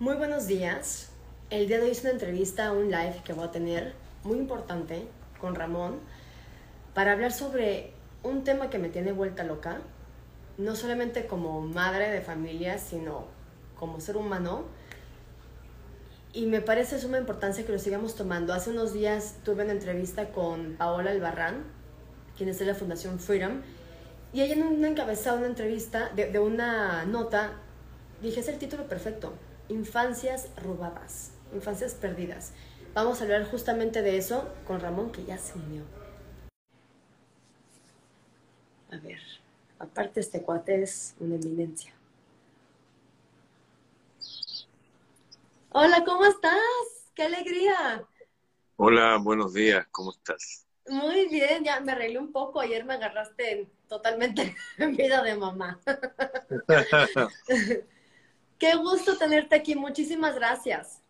Muy buenos días. El día de hoy es una entrevista, un live que voy a tener muy importante con Ramón para hablar sobre un tema que me tiene vuelta loca, no solamente como madre de familia, sino como ser humano. Y me parece suma importancia que lo sigamos tomando. Hace unos días tuve una entrevista con Paola Albarrán, quien es de la Fundación Freedom, y ella en un encabezado, una entrevista, de, de una nota, dije, es el título perfecto, Infancias robadas, infancias perdidas. Vamos a hablar justamente de eso con Ramón, que ya se unió. A ver, aparte este cuate es una eminencia. Hola, ¿cómo estás? ¡Qué alegría! Hola, buenos días, ¿cómo estás? Muy bien, ya me arreglé un poco. Ayer me agarraste totalmente en vida de mamá. Qué gusto tenerte aquí, muchísimas gracias.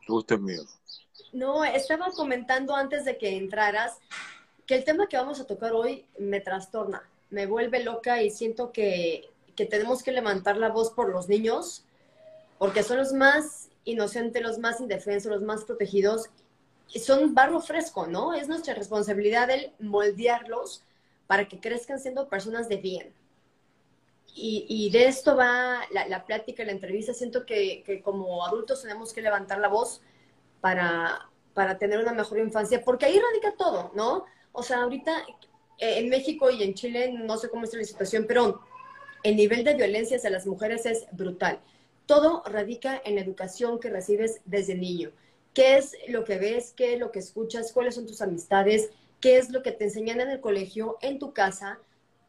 El gusto es mío. No, estaba comentando antes de que entraras que el tema que vamos a tocar hoy me trastorna, me vuelve loca y siento que, que tenemos que levantar la voz por los niños, porque son los más inocentes, los más indefensos, los más protegidos, y son barro fresco, ¿no? Es nuestra responsabilidad el moldearlos para que crezcan siendo personas de bien y, de esto va la, plática, la entrevista. Siento que, que, como adultos tenemos que levantar la voz para, para tener una mejor infancia, porque ahí radica todo, ¿no? O sea, ahorita eh, en México y en Chile, no sé cómo está la situación, pero el nivel de violencia hacia las mujeres es brutal. Todo radica en la educación que recibes desde niño. ¿Qué es lo que ves? ¿Qué es lo que escuchas? ¿Cuáles son tus amistades? ¿Qué es lo que te enseñan en el colegio, en tu casa?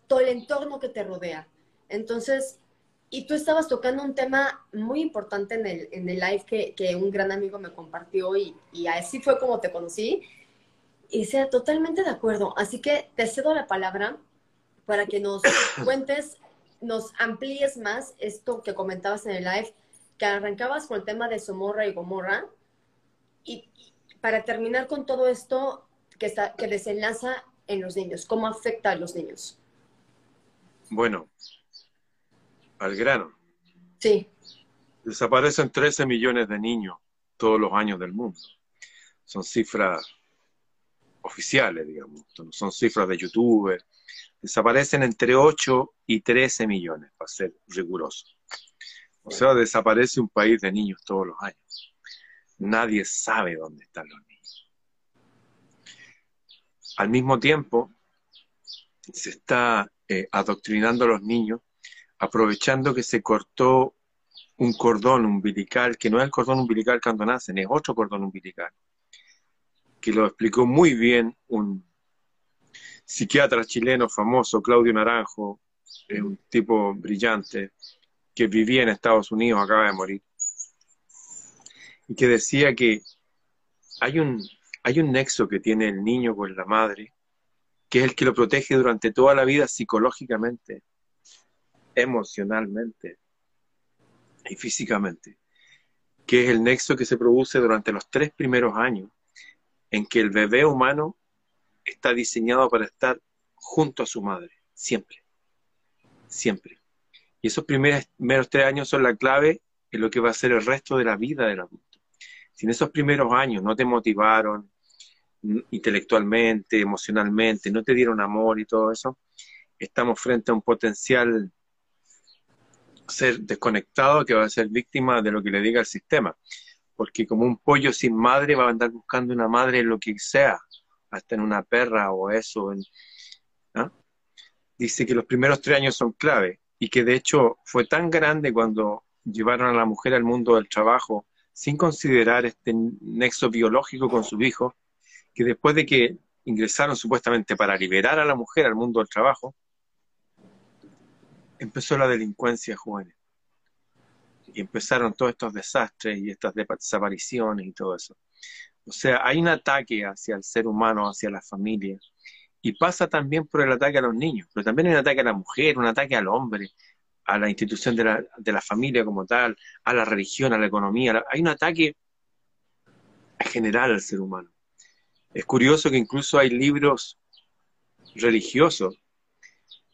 Todo el entorno que te rodea. Entonces, y tú estabas tocando un tema muy importante en el, en el live que, que un gran amigo me compartió y, y, así fue como te conocí. Y sea totalmente de acuerdo. Así que te cedo la palabra para que nos cuentes, nos amplíes más esto que comentabas en el live, que arrancabas con el tema de Somorra y Gomorra. Y, para terminar con todo esto que, está, que desenlaza en los niños, cómo afecta a los niños. Bueno, al grano. Sí. Desaparecen 13 millones de niños todos los años del mundo. Son cifras oficiales, digamos, son cifras de YouTube. Desaparecen entre 8 y 13 millones, para ser riguroso. O sea, desaparece un país de niños todos los años. Nadie sabe dónde están los niños. Al mismo tiempo, se está eh, adoctrinando a los niños aprovechando que se cortó un cordón umbilical, que no es el cordón umbilical cuando nacen, es otro cordón umbilical, que lo explicó muy bien un psiquiatra chileno famoso, Claudio Naranjo, un tipo brillante, que vivía en Estados Unidos, acaba de morir, y que decía que hay un, hay un nexo que tiene el niño con la madre, que es el que lo protege durante toda la vida psicológicamente, emocionalmente y físicamente, que es el nexo que se produce durante los tres primeros años en que el bebé humano está diseñado para estar junto a su madre, siempre, siempre. Y esos primeros, primeros tres años son la clave en lo que va a ser el resto de la vida del adulto. Si en esos primeros años no te motivaron intelectualmente, emocionalmente, no te dieron amor y todo eso, estamos frente a un potencial ser desconectado que va a ser víctima de lo que le diga el sistema. Porque como un pollo sin madre va a andar buscando una madre en lo que sea, hasta en una perra o eso. Dice que los primeros tres años son clave y que de hecho fue tan grande cuando llevaron a la mujer al mundo del trabajo sin considerar este nexo biológico con su hijo, que después de que ingresaron supuestamente para liberar a la mujer al mundo del trabajo, empezó la delincuencia juvenil. Y empezaron todos estos desastres y estas desapariciones y todo eso. O sea, hay un ataque hacia el ser humano, hacia la familia. Y pasa también por el ataque a los niños, pero también hay un ataque a la mujer, un ataque al hombre, a la institución de la, de la familia como tal, a la religión, a la economía. Hay un ataque general al ser humano. Es curioso que incluso hay libros religiosos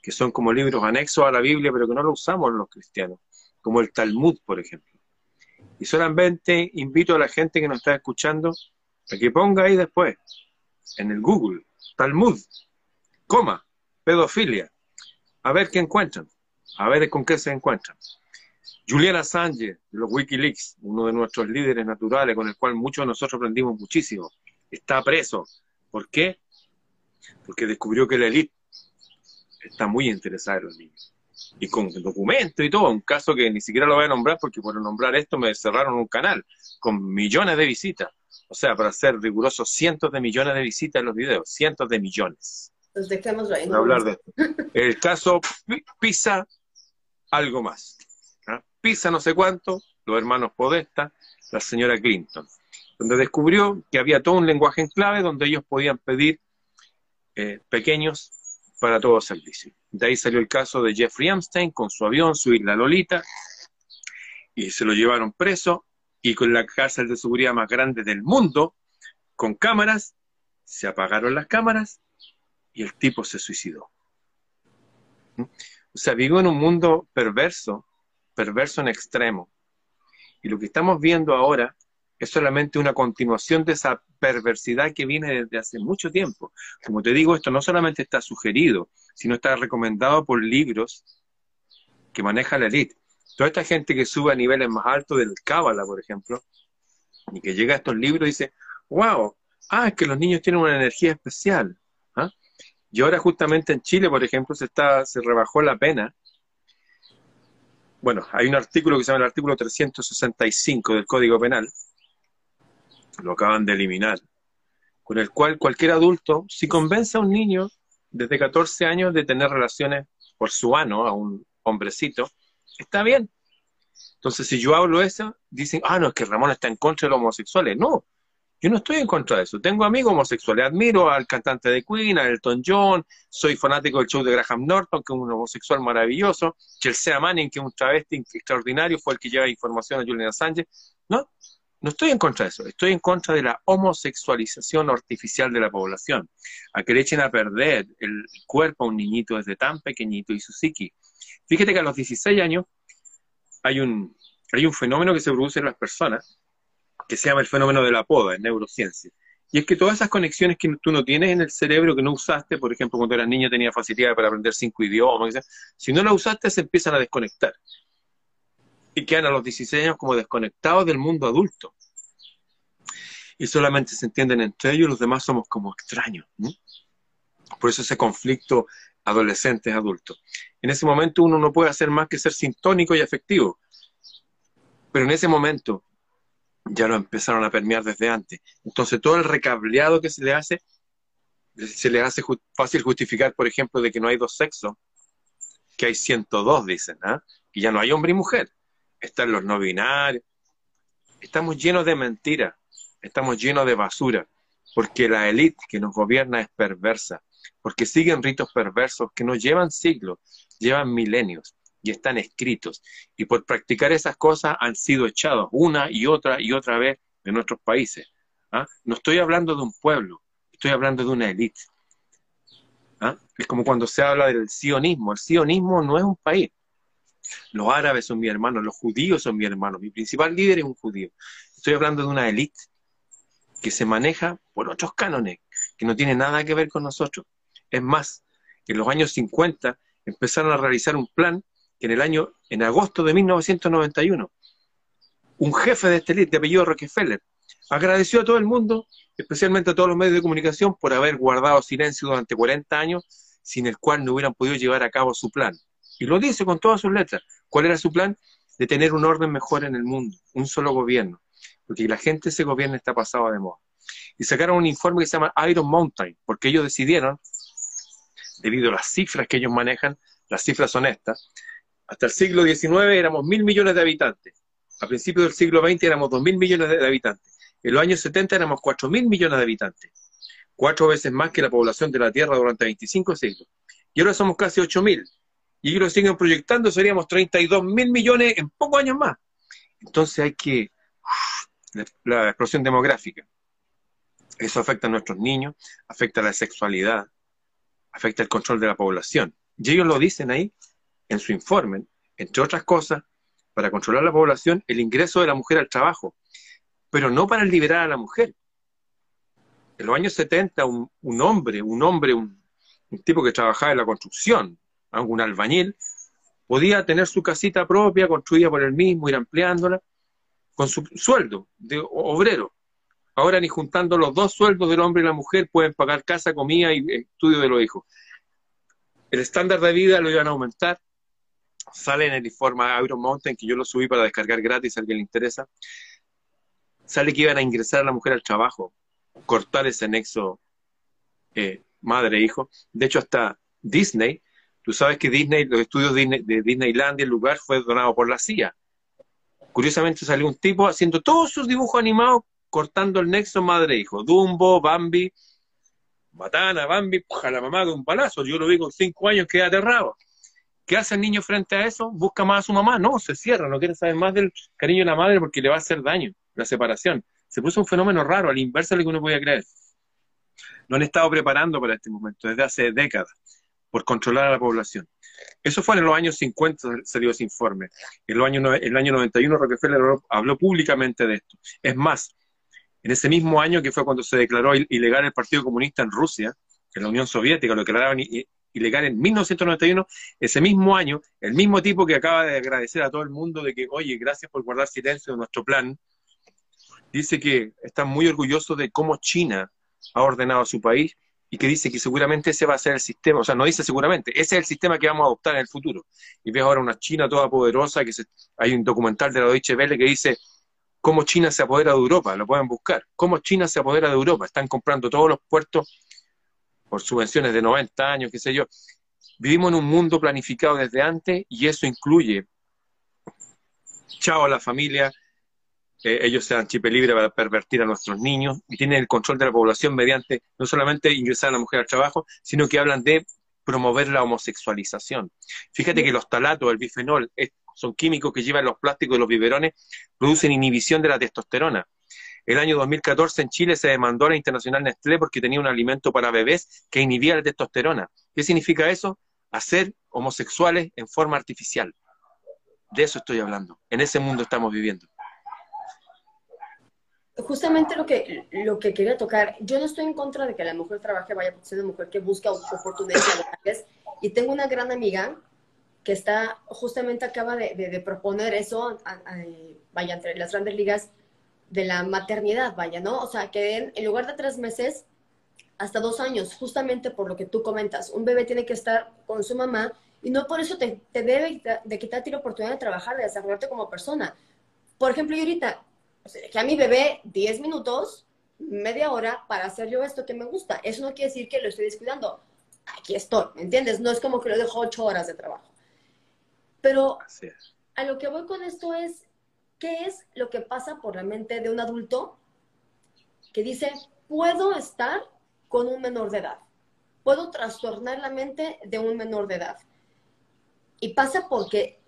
que son como libros anexos a la Biblia, pero que no lo usamos los cristianos, como el Talmud, por ejemplo. Y solamente invito a la gente que nos está escuchando a que ponga ahí después, en el Google, Talmud, coma, pedofilia, a ver qué encuentran, a ver con qué se encuentran. Julian Assange, de los Wikileaks, uno de nuestros líderes naturales, con el cual muchos de nosotros aprendimos muchísimo, está preso. ¿Por qué? Porque descubrió que la élite está muy interesada en los niños. Y con documentos y todo, un caso que ni siquiera lo voy a nombrar porque por nombrar esto me cerraron un canal con millones de visitas. O sea, para ser riguroso, cientos de millones de visitas en los videos, cientos de millones. Dejémoslo ahí. hablar de esto. El caso Pisa, algo más. Pisa no sé cuánto, los hermanos Podesta, la señora Clinton, donde descubrió que había todo un lenguaje en clave donde ellos podían pedir eh, pequeños para todo servicio. De ahí salió el caso de Jeffrey Epstein con su avión, su isla Lolita, y se lo llevaron preso y con la cárcel de seguridad más grande del mundo, con cámaras, se apagaron las cámaras y el tipo se suicidó. O sea, vivo en un mundo perverso perverso en extremo. Y lo que estamos viendo ahora es solamente una continuación de esa perversidad que viene desde hace mucho tiempo. Como te digo, esto no solamente está sugerido, sino está recomendado por libros que maneja la élite. Toda esta gente que sube a niveles más altos del Cábala, por ejemplo, y que llega a estos libros y dice, wow, ah, es que los niños tienen una energía especial. ¿ah? Y ahora justamente en Chile, por ejemplo, se, está, se rebajó la pena bueno, hay un artículo que se llama el artículo 365 del Código Penal, lo acaban de eliminar, con el cual cualquier adulto, si convence a un niño desde 14 años de tener relaciones por su ano a un hombrecito, está bien. Entonces, si yo hablo eso, dicen, ah, no, es que Ramón está en contra de los homosexuales. No, yo no estoy en contra de eso. Tengo amigos homosexuales. Admiro al cantante de Queen, a Elton John. Soy fanático del show de Graham Norton, que es un homosexual maravilloso. Chelsea Manning, que es un travesti extraordinario, fue el que lleva información a Julian Assange. No, no estoy en contra de eso. Estoy en contra de la homosexualización artificial de la población. A que le echen a perder el cuerpo a un niñito desde tan pequeñito y su psiqui. Fíjate que a los 16 años hay un, hay un fenómeno que se produce en las personas que se llama el fenómeno de la poda en neurociencia. Y es que todas esas conexiones que tú no tienes en el cerebro, que no usaste, por ejemplo, cuando eras niño tenía facilidad para aprender cinco idiomas, si no la usaste se empiezan a desconectar. Y quedan a los 16 años como desconectados del mundo adulto. Y solamente se entienden entre ellos, los demás somos como extraños. Por eso ese conflicto adolescentes-adultos. En ese momento uno no puede hacer más que ser sintónico y afectivo. Pero en ese momento ya lo empezaron a permear desde antes. Entonces, todo el recableado que se le hace, se le hace fácil justificar, por ejemplo, de que no hay dos sexos, que hay 102, dicen, ¿ah? y ya no hay hombre y mujer. Están los no binarios. Estamos llenos de mentiras, estamos llenos de basura, porque la élite que nos gobierna es perversa, porque siguen ritos perversos que no llevan siglos, llevan milenios y están escritos. Y por practicar esas cosas han sido echados una y otra y otra vez de nuestros países. ¿ah? No estoy hablando de un pueblo, estoy hablando de una élite. ¿ah? Es como cuando se habla del sionismo. El sionismo no es un país. Los árabes son mis hermanos, los judíos son mis hermanos. Mi principal líder es un judío. Estoy hablando de una élite que se maneja por otros cánones, que no tiene nada que ver con nosotros. Es más, en los años 50 empezaron a realizar un plan que en el año, en agosto de 1991, un jefe de este elite de apellido Rockefeller agradeció a todo el mundo, especialmente a todos los medios de comunicación, por haber guardado silencio durante 40 años, sin el cual no hubieran podido llevar a cabo su plan. Y lo dice con todas sus letras. ¿Cuál era su plan? De tener un orden mejor en el mundo, un solo gobierno, porque la gente ese gobierno está pasado de moda. Y sacaron un informe que se llama Iron Mountain, porque ellos decidieron, debido a las cifras que ellos manejan, las cifras son estas, hasta el siglo XIX éramos mil millones de habitantes. A principios del siglo XX éramos dos mil millones de habitantes. En los años 70 éramos cuatro mil millones de habitantes. Cuatro veces más que la población de la Tierra durante 25 siglos. Y ahora somos casi ocho mil. Y ellos lo siguen proyectando, seríamos 32 mil millones en pocos años más. Entonces hay que... la explosión demográfica. Eso afecta a nuestros niños, afecta a la sexualidad, afecta el control de la población. Y ellos lo dicen ahí, en su informe, entre otras cosas, para controlar la población el ingreso de la mujer al trabajo, pero no para liberar a la mujer. En los años 70, un, hombre, un hombre, un, tipo que trabajaba en la construcción, un albañil, podía tener su casita propia, construida por él mismo, ir ampliándola, con su sueldo de obrero. Ahora ni juntando los dos sueldos del hombre y la mujer pueden pagar casa, comida y estudio de los hijos. El estándar de vida lo iban a aumentar. Sale en el informe Iron Mountain, que yo lo subí para descargar gratis a alguien le interesa. Sale que iban a ingresar a la mujer al trabajo, cortar ese nexo eh, madre-hijo. De hecho, hasta Disney, tú sabes que Disney, los estudios de Disneylandia, el lugar fue donado por la CIA. Curiosamente salió un tipo haciendo todos sus dibujos animados, cortando el nexo madre-hijo. Dumbo, Bambi, Matana, Bambi, a la mamá con un palazo. Yo lo vi con cinco años, queda aterrado. ¿Qué hace el niño frente a eso? ¿Busca más a su mamá? No, se cierra, no quiere saber más del cariño de la madre porque le va a hacer daño, la separación. Se puso un fenómeno raro, al inverso de lo que uno podía creer. No han estado preparando para este momento desde hace décadas por controlar a la población. Eso fue en los años 50, salió ese informe. En, los años, el año 91 Rockefeller habló públicamente de esto. Es más, en ese mismo año que fue cuando se declaró ilegal el Partido Comunista en Rusia, en la Unión Soviética, lo declararon ilegal en 1991, ese mismo año, el mismo tipo que acaba de agradecer a todo el mundo de que, oye, gracias por guardar silencio de nuestro plan, dice que está muy orgulloso de cómo China ha ordenado a su país y que dice que seguramente ese va a ser el sistema, o sea, no dice seguramente, ese es el sistema que vamos a adoptar en el futuro. Y ves ahora una China toda poderosa, que hay un documental de la Deutsche Welle que dice cómo China se apodera de Europa, lo pueden buscar, cómo China se apodera de Europa, están comprando todos los puertos por subvenciones de 90 años, qué sé yo. Vivimos en un mundo planificado desde antes y eso incluye, chao a la familia, eh, ellos sean chipe libre para pervertir a nuestros niños y tienen el control de la población mediante no solamente ingresar a la mujer al trabajo, sino que hablan de promover la homosexualización. Fíjate que los talatos, el bifenol, son químicos que llevan los plásticos y los biberones, producen inhibición de la testosterona. El año 2014 en Chile se demandó a la Internacional Nestlé porque tenía un alimento para bebés que inhibía la testosterona. ¿Qué significa eso? Hacer homosexuales en forma artificial. De eso estoy hablando. En ese mundo estamos viviendo. Justamente lo que, lo que quería tocar, yo no estoy en contra de que la mujer trabaje, vaya por ser una mujer que busca oportunidades y tengo una gran amiga que está, justamente acaba de, proponer eso, vaya, entre las grandes ligas de la maternidad, vaya, ¿no? O sea, que en, lugar de tres meses, hasta dos años, justamente por lo que tú comentas, un bebé tiene que estar con su mamá y no por eso te, debe de quitarte la oportunidad de trabajar, de desarrollarte como persona. Por ejemplo, yo ahorita, que a mi bebé 10 minutos, media hora para hacer yo esto que me gusta. Eso no quiere decir que lo estoy descuidando. Aquí estoy, ¿me entiendes? No es como que lo dejo ocho horas de trabajo. Pero a lo que voy con esto es, ¿qué es lo que pasa por la mente de un adulto que dice, puedo estar con un menor de edad? Puedo trastornar la mente de un menor de edad. Y pasa porque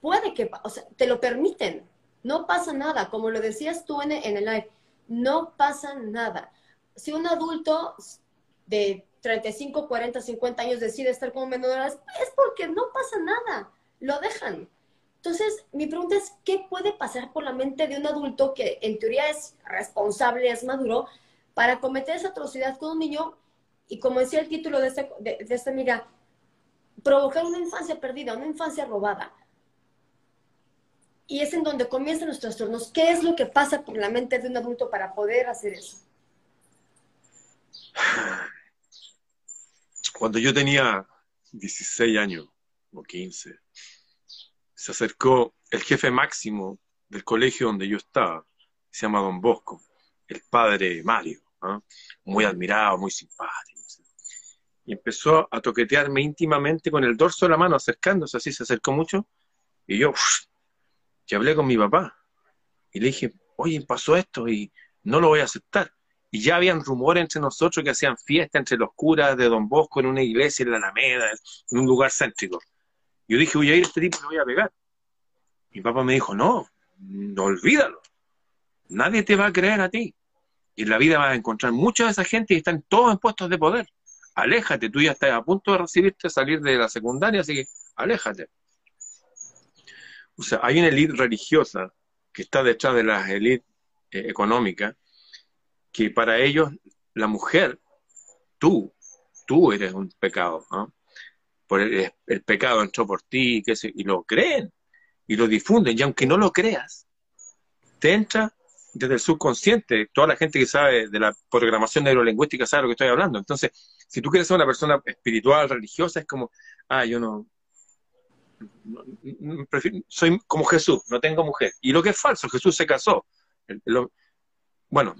puede que, o sea, te lo permiten. No pasa nada, como lo decías tú en, el live, no pasa nada. Si un adulto de 35, 40, 50 años decide estar con menor de es porque no pasa nada lo dejan. Entonces, mi pregunta es, ¿qué puede pasar por la mente de un adulto que en teoría es responsable, es maduro, para cometer esa atrocidad con un niño y, como decía el título de, este, de, esta amiga, provocar una infancia perdida, una infancia robada? Y es en donde comienzan los trastornos. ¿Qué es lo que pasa por la mente de un adulto para poder hacer eso? Cuando yo tenía 16 años o 15, se acercó el jefe máximo del colegio donde yo estaba, se llama Don Bosco, el padre Mario, ¿ah? muy admirado, muy simpático. Y empezó a toquetearme íntimamente con el dorso de la mano, acercándose así, se acercó mucho, y yo, hablé con mi papá, y le dije, oye, pasó esto y no lo voy a aceptar. Y ya habían rumores entre nosotros que hacían fiesta entre los curas de Don Bosco en una iglesia en la Alameda, en un lugar céntrico. Yo dije, voy a ir a este tipo y voy a pegar. Mi papá me dijo, no, no olvídalo. Nadie te va a creer a ti. Y en la vida vas a encontrar mucha de esa gente y están todos en puestos de poder. Aléjate, tú ya estás a punto de recibirte, salir de la secundaria, así que aléjate. O sea, hay una élite religiosa que está detrás de las élites eh, económicas, que para ellos la mujer, tú, tú eres un pecado, ¿no? Por el, pecado entró por ti, y lo creen, y lo difunden, y aunque no lo creas, te entra desde el subconsciente, toda la gente que sabe de la programación neurolingüística sabe lo que estoy hablando. Entonces, si tú quieres ser una persona espiritual, religiosa, es como, ah, yo no, soy como Jesús, no tengo mujer. Y lo que es falso, Jesús se casó. bueno,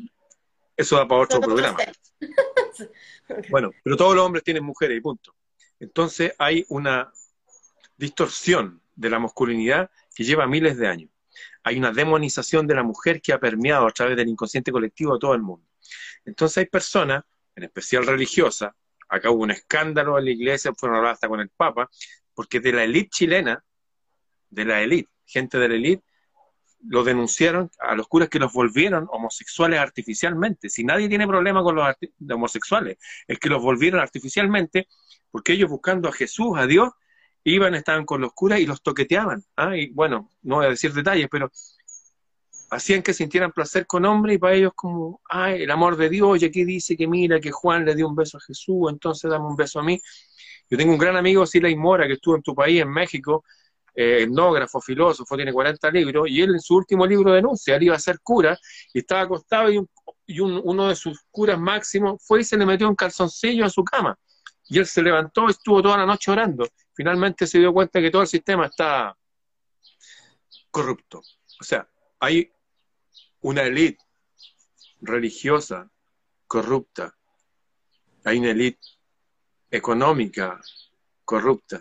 eso da para otro programa. Bueno, pero todos los hombres tienen mujeres y punto. Entonces hay una distorsión de la masculinidad que lleva miles de años. Hay una demonización de la mujer que ha permeado a través del inconsciente colectivo a todo el mundo. Entonces hay personas, en especial religiosas, acá hubo un escándalo en la iglesia, fueron hablar hasta con el Papa, porque de la élite chilena, de la élite, gente de la élite, lo denunciaron a los curas que los volvieron homosexuales artificialmente. Si nadie tiene problema con los homosexuales, es que los volvieron artificialmente porque ellos buscando a Jesús, a Dios, iban, estaban con los curas y los toqueteaban. ¿ah? Y bueno, no voy a decir detalles, pero hacían que sintieran placer con hombres y para ellos como, ay, el amor de Dios, y aquí dice que mira que Juan le dio un beso a Jesús, entonces dame un beso a mí. Yo tengo un gran amigo, Silay Mora, que estuvo en tu país, en México, eh, etnógrafo, filósofo, tiene 40 libros, y él en su último libro denuncia, él iba a ser cura, y estaba acostado y, uno de sus curas máximos fue y se le metió un calzoncillo a su cama. Y él se levantó estuvo toda la noche orando. Finalmente se dio cuenta que todo el sistema está corrupto. O sea, hay una élite religiosa corrupta, hay una élite económica corrupta.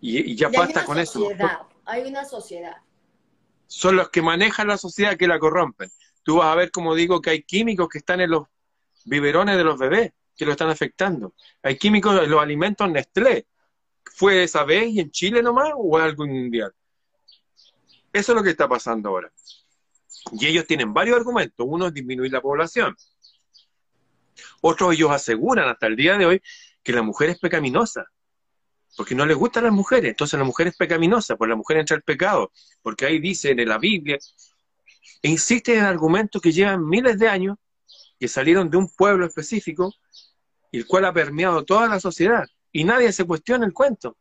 Y, ya basta con eso. Hay una sociedad. Son los que manejan la sociedad que la corrompen. Tú vas a ver, como digo, que hay químicos que están en los biberones de los bebés que lo están afectando. Hay químicos en los alimentos Nestlé. ¿Fue esa vez y en Chile nomás o algo mundial? Eso es lo que está pasando ahora. Y ellos tienen varios argumentos. Uno es disminuir la población. Otros ellos aseguran hasta el día de hoy que la mujer es pecaminosa, porque no les gustan las mujeres. Entonces la mujer es pecaminosa, pues la mujer entra al pecado, porque ahí dice en la Biblia, e insiste en argumentos que llevan miles de años, que salieron de un pueblo específico, el cual ha permeado toda la sociedad. Y nadie se cuestiona el cuento.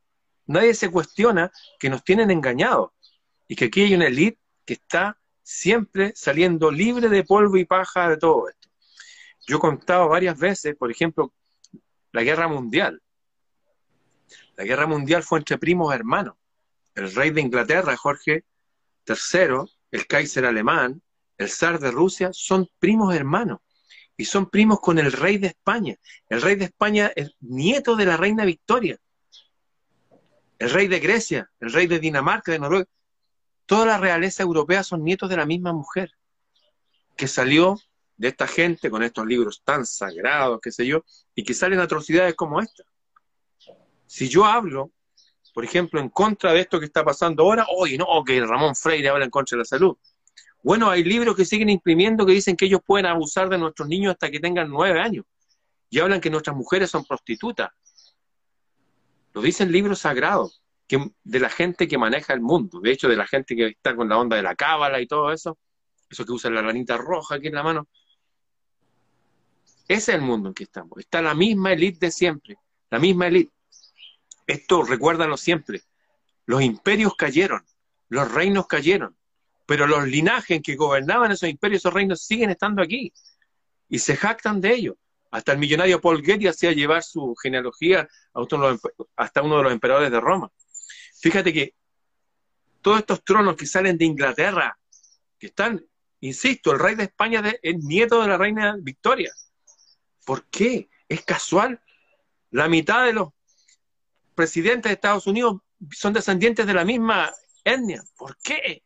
Nadie se cuestiona que nos tienen engañados y que aquí hay una élite que está siempre saliendo libre de polvo y paja de todo esto. Yo he contado varias veces, por ejemplo, la guerra mundial. La guerra mundial fue entre primos hermanos. El rey de Inglaterra, Jorge III, el Kaiser alemán, el zar de Rusia, son primos hermanos. Y son primos con el rey de España. El rey de España es nieto de la reina Victoria. El rey de Grecia, el rey de Dinamarca, de Noruega. Toda la realeza europea son nietos de la misma mujer que salió de esta gente con estos libros tan sagrados, qué sé yo, y que salen atrocidades como esta. Si yo hablo, por ejemplo, en contra de esto que está pasando ahora, oye, no, que Ramón Freire habla en contra de la salud. Bueno, hay libros que siguen imprimiendo que dicen que ellos pueden abusar de nuestros niños hasta que tengan nueve años. Y hablan que nuestras mujeres son prostitutas. Lo dicen libros sagrados que, de la gente que maneja el mundo. De hecho, de la gente que está con la onda de la cábala y todo eso. Eso que usa la ranita roja aquí en la mano. Ese es el mundo en que estamos. Está la misma élite de siempre, la misma élite. Esto recuérdalo siempre. Los imperios cayeron, los reinos cayeron, pero los linajes que gobernaban esos imperios, esos reinos siguen estando aquí y se jactan de ello. Hasta el millonario Paul Getty hacía llevar su genealogía hasta uno de los emperadores de Roma. Fíjate que todos estos tronos que salen de Inglaterra, que están, insisto, el rey de España es nieto de la reina Victoria. ¿Por qué? Es casual. La mitad de los presidentes de Estados Unidos son descendientes de la misma etnia. ¿Por qué?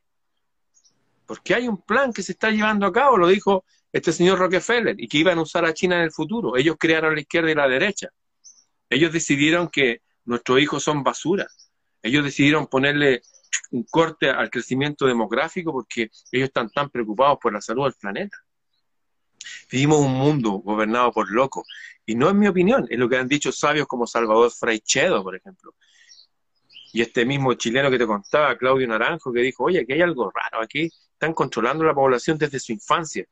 Porque hay un plan que se está llevando a cabo, lo dijo este señor Rockefeller, y que iban a usar a China en el futuro. Ellos crearon la izquierda y la derecha. Ellos decidieron que nuestros hijos son basura. Ellos decidieron ponerle un corte al crecimiento demográfico porque ellos están tan preocupados por la salud del planeta. Vivimos un mundo gobernado por locos. Y no es mi opinión, es lo que han dicho sabios como Salvador Fraichedo, por ejemplo. Y este mismo chileno que te contaba, Claudio Naranjo, que dijo, oye, aquí hay algo raro, aquí están controlando la población desde su infancia.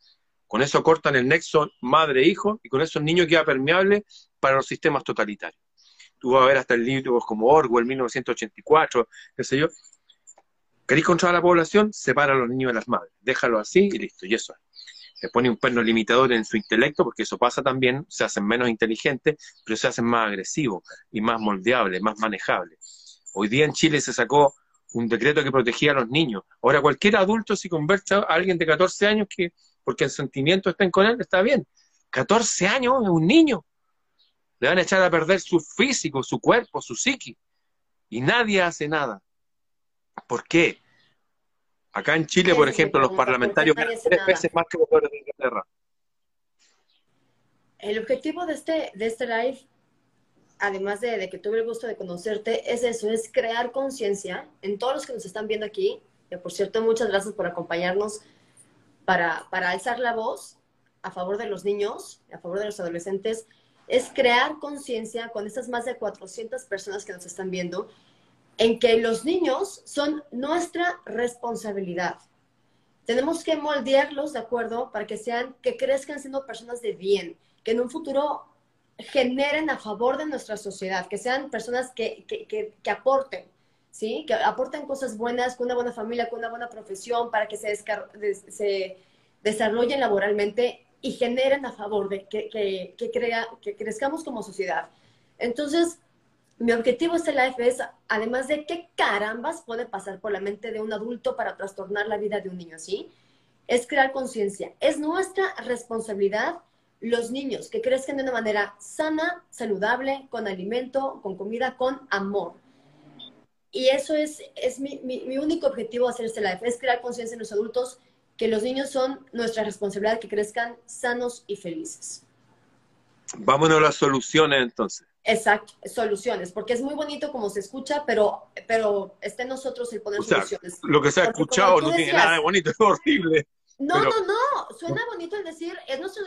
Con eso cortan el nexo madre-hijo y con eso el niño queda permeable para los sistemas totalitarios. Tú vas a ver hasta el libros como Orwell, 1984, qué sé yo. ¿Queréis controlar la población? Separa a los niños de las madres. Déjalo así y listo, y eso es pone un perno limitador en su intelecto, porque eso pasa también, se hacen menos inteligentes, pero se hacen más agresivos y más moldeables, más manejables. Hoy día en Chile se sacó un decreto que protegía a los niños. Ahora cualquier adulto si conversa a alguien de 14 años que, porque el sentimiento está con él, está bien. 14 años es un niño. Le van a echar a perder su físico, su cuerpo, su psiqui. Y nadie hace nada. ¿Por qué? Acá en Chile, por ejemplo, los parlamentarios ganan tres veces más que los de Inglaterra. El objetivo de este, de este live, además de, que tuve el gusto de conocerte, es eso, es crear conciencia en todos los que nos están viendo aquí. Que por cierto, muchas gracias por acompañarnos para, para alzar la voz a favor de los niños, a favor de los adolescentes. Es crear conciencia con estas más de 400 personas que nos están viendo en que los niños son nuestra responsabilidad. Tenemos que moldearlos, ¿de acuerdo? Para que sean, que crezcan siendo personas de bien, que en un futuro generen a favor de nuestra sociedad, que sean personas que, que, que, aporten, ¿sí? Que aporten cosas buenas, con una buena familia, con una buena profesión, para que se, se desarrollen laboralmente y generen a favor de que, que, crea, que crezcamos como sociedad. Entonces, mi objetivo este live es, además de qué carambas puede pasar por la mente de un adulto para trastornar la vida de un niño, ¿sí? Es crear conciencia. Es nuestra responsabilidad los niños que crezcan de una manera sana, saludable, con alimento, con comida, con amor. Y eso es, es mi, mi, único objetivo hacer este live, es crear conciencia en los adultos que los niños son nuestra responsabilidad, que crezcan sanos y felices. Vámonos a las soluciones entonces. Exacto, soluciones, porque es muy bonito como se escucha, pero, pero está en nosotros el poner soluciones. Lo que se ha escuchado no tiene nada de bonito, es horrible. No, no, no, suena bonito el decir, es nuestra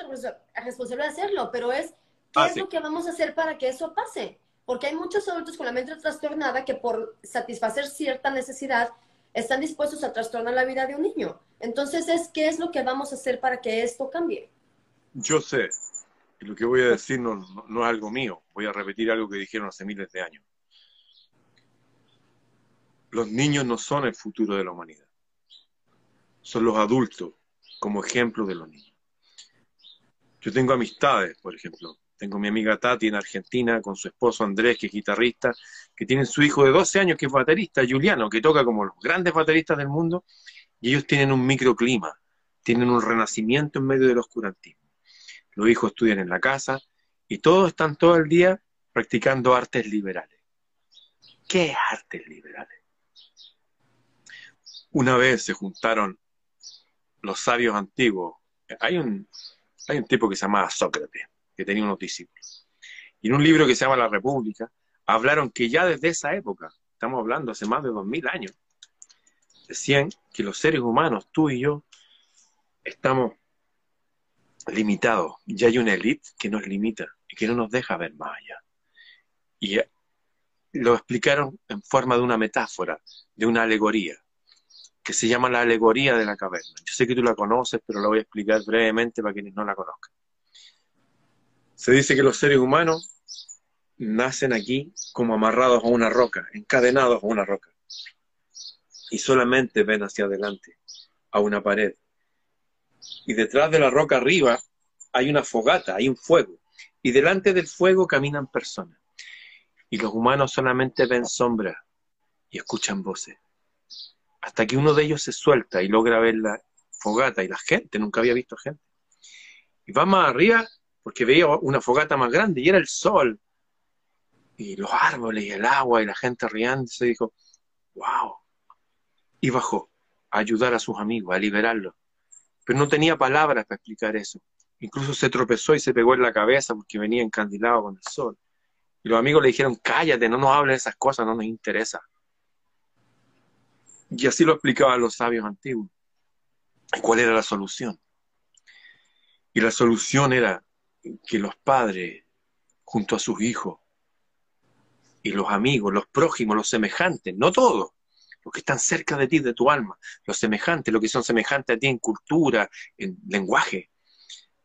responsabilidad hacerlo, pero es, ¿qué ah, es lo que vamos a hacer para que eso pase? Porque hay muchos adultos con la mente trastornada que por satisfacer cierta necesidad están dispuestos a trastornar la vida de un niño. Entonces, es ¿qué es lo que vamos a hacer para que esto cambie? Yo sé, lo que voy a decir no, es algo mío, voy a repetir algo que dijeron hace miles de años. Los niños no son el futuro de la humanidad, son los adultos como ejemplo de los niños. Yo tengo amistades, por ejemplo, tengo mi amiga Tati en Argentina con su esposo Andrés, que es guitarrista, que tienen su hijo de 12 años, que es baterista, Juliano, que toca como los grandes bateristas del mundo, y ellos tienen un microclima, tienen un renacimiento en medio del oscurantismo los hijos estudian en la casa y todos están todo el día practicando artes liberales. ¿Qué artes liberales? Una vez se juntaron los sabios antiguos. Hay un, hay un tipo que se llamaba Sócrates, que tenía unos discípulos. Y en un libro que se llama La República, hablaron que ya desde esa época, estamos hablando hace más de dos mil años, decían que los seres humanos, tú y yo, estamos limitado. Ya hay una élite que nos limita y que no nos deja ver más allá. Y eh, lo explicaron en forma de una metáfora, de una alegoría, que se llama la alegoría de la caverna. Yo sé que tú la conoces, pero la voy a explicar brevemente para quienes no la conozcan. Se dice que los seres humanos nacen aquí como amarrados a una roca, encadenados a una roca, y solamente ven hacia adelante, a una pared, y detrás de la roca arriba hay una fogata, hay un fuego, y delante del fuego caminan personas. Y los humanos solamente ven sombras y escuchan voces. Hasta que uno de ellos se suelta y logra ver la fogata y la gente, nunca había visto gente. Y va más arriba porque veía una fogata más grande y era el sol. Y los árboles y el agua y la gente riéndose. Dijo, wow. Y bajó a ayudar a sus amigos, a liberarlos pero no tenía palabras para explicar eso. Incluso se tropezó y se pegó en la cabeza porque venía encandilado con el sol. Y los amigos le dijeron, cállate, no nos hables de esas cosas, no nos interesa. Y así lo explicaban los sabios antiguos. ¿Y cuál era la solución? Y la solución era que los padres, junto a sus hijos, y los amigos, los prójimos, los semejantes, no todos, los que están cerca de ti, de tu alma, los semejantes, los que son semejantes a ti en cultura, en lenguaje,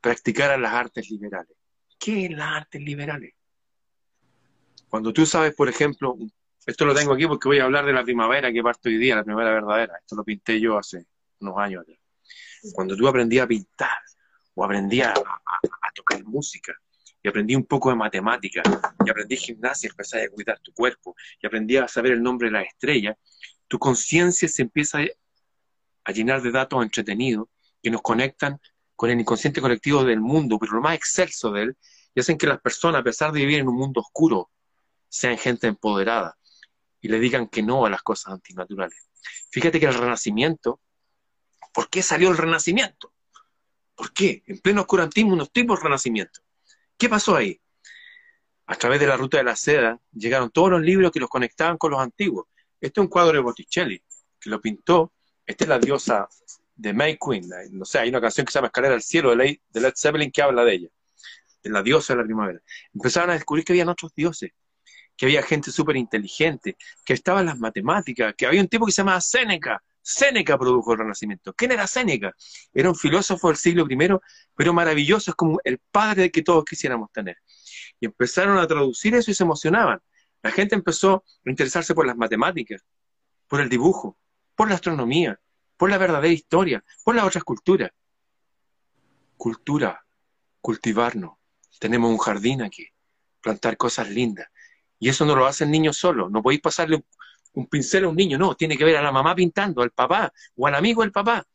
practicaran las artes liberales. ¿Qué es las artes liberales? Cuando tú sabes, por ejemplo, esto lo tengo aquí porque voy a hablar de la primavera que parto hoy día, la primavera verdadera. Esto lo pinté yo hace unos años Cuando tú aprendías a pintar o aprendías a, tocar música y aprendí un poco de matemática y aprendí gimnasia, empecé a cuidar tu cuerpo y aprendí a saber el nombre de las estrellas, tu conciencia se empieza a llenar de datos entretenidos que nos conectan con el inconsciente colectivo del mundo, pero lo más excelso de él, y hacen que las personas, a pesar de vivir en un mundo oscuro, sean gente empoderada y le digan que no a las cosas antinaturales. Fíjate que el renacimiento, ¿por qué salió el renacimiento? ¿Por qué? En pleno oscurantismo, unos tipos renacimiento. ¿Qué pasó ahí? A través de la ruta de la seda llegaron todos los libros que los conectaban con los antiguos. Este es un cuadro de Botticelli, que lo pintó. Esta es la diosa de May Queen. No sé, hay una canción que se llama Escalera al Cielo de Led Zeppelin que habla de ella, de la diosa de la primavera. Empezaron a descubrir que habían otros dioses, que había gente súper inteligente, que estaban las matemáticas, que había un tipo que se llamaba Séneca. Séneca produjo el Renacimiento. ¿Quién era Séneca? Era un filósofo del siglo I, pero maravilloso, es como el padre que todos quisiéramos tener. Y empezaron a traducir eso y se emocionaban. La gente empezó a interesarse por las matemáticas, por el dibujo, por la astronomía, por la verdadera historia, por las otras culturas. Cultura, cultivarnos. Tenemos un jardín aquí, plantar cosas lindas. Y eso no lo hace el niño solo. No podéis pasarle un, pincel a un niño, no. Tiene que ver a la mamá pintando, al papá o al amigo del papá.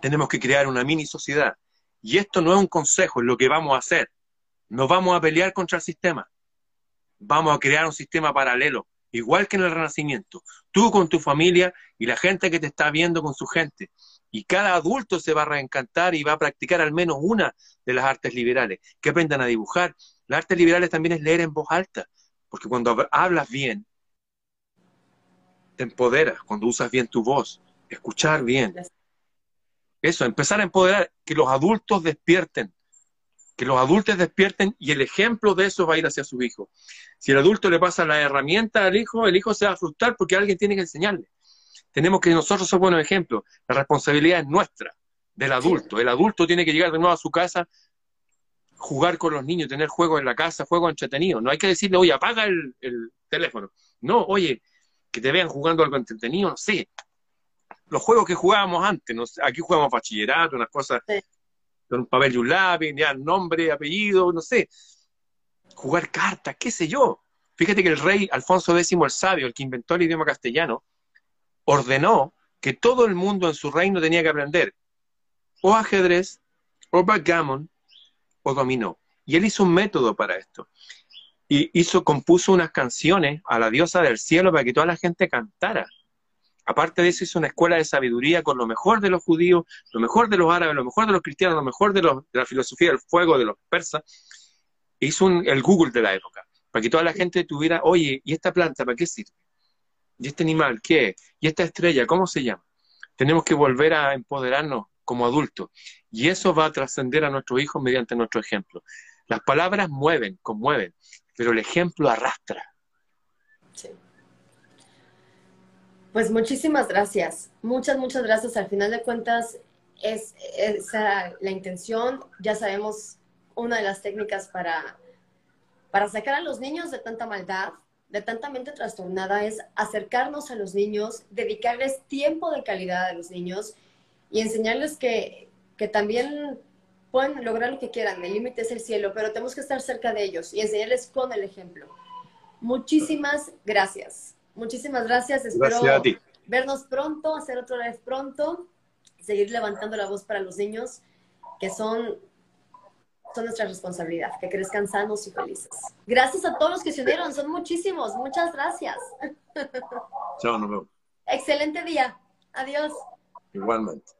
Tenemos que crear una mini sociedad. Y esto no es un consejo, es lo que vamos a hacer. No vamos a pelear contra el sistema. Vamos a crear un sistema paralelo, igual que en el Renacimiento. Tú con tu familia y la gente que te está viendo con su gente. Y cada adulto se va a reencantar y va a practicar al menos una de las artes liberales. Que aprendan a dibujar, las artes liberales también es leer en voz alta, porque cuando hablas bien, te empoderas, cuando usas bien tu voz, escuchar bien. Eso, empezar a empoderar, que los adultos despierten, que los adultos despierten y el ejemplo de eso va a ir hacia sus hijos. Si el adulto le pasa la herramienta al hijo, el hijo se va a frustrar porque alguien tiene que enseñarle. Tenemos que nosotros ser buenos ejemplos. La responsabilidad es nuestra, del adulto. El adulto tiene que llegar de nuevo a su casa jugar con los niños, tener juegos en la casa, juegos entretenidos. No hay que decirle, oye, apaga el, teléfono. No, oye, que te vean jugando algo entretenido, no sé. Los juegos que jugábamos antes, no aquí jugamos bachillerato, unas cosas con un papel y un lápiz, ya nombre, apellido, no sé. Jugar cartas, qué sé yo. Fíjate que el rey Alfonso X el Sabio, el que inventó el idioma castellano, ordenó que todo el mundo en su reino tenía que aprender o ajedrez, o backgammon, o dominó. Y él hizo un método para esto. Y hizo, compuso unas canciones a la diosa del cielo para que toda la gente cantara. Aparte de eso, hizo una escuela de sabiduría con lo mejor de los judíos, lo mejor de los árabes, lo mejor de los cristianos, lo mejor de, la filosofía del fuego de los persas. Hizo el Google de la época, para que toda la gente tuviera, oye, ¿y esta planta para qué sirve? ¿Y este animal qué? ¿Y esta estrella cómo se llama? Tenemos que volver a empoderarnos como adultos. Y eso va a trascender a nuestros hijos mediante nuestro ejemplo. Las palabras mueven, conmueven, pero el ejemplo arrastra. Sí. Pues muchísimas gracias. Muchas, muchas gracias. Al final de cuentas, es esa la intención. Ya sabemos una de las técnicas para, para sacar a los niños de tanta maldad, de tanta mente trastornada, es acercarnos a los niños, dedicarles tiempo de calidad a los niños y enseñarles que, que también pueden lograr lo que quieran, el límite es el cielo, pero tenemos que estar cerca de ellos y enseñarles con el ejemplo. Muchísimas gracias. Muchísimas gracias. Espero vernos pronto, hacer otra vez pronto, seguir levantando la voz para los niños, que son, son nuestra responsabilidad, que crezcan sanos y felices. Gracias a todos los que se unieron, son muchísimos. Muchas gracias. Chao, nos vemos. Excelente día. Adiós. Igualmente.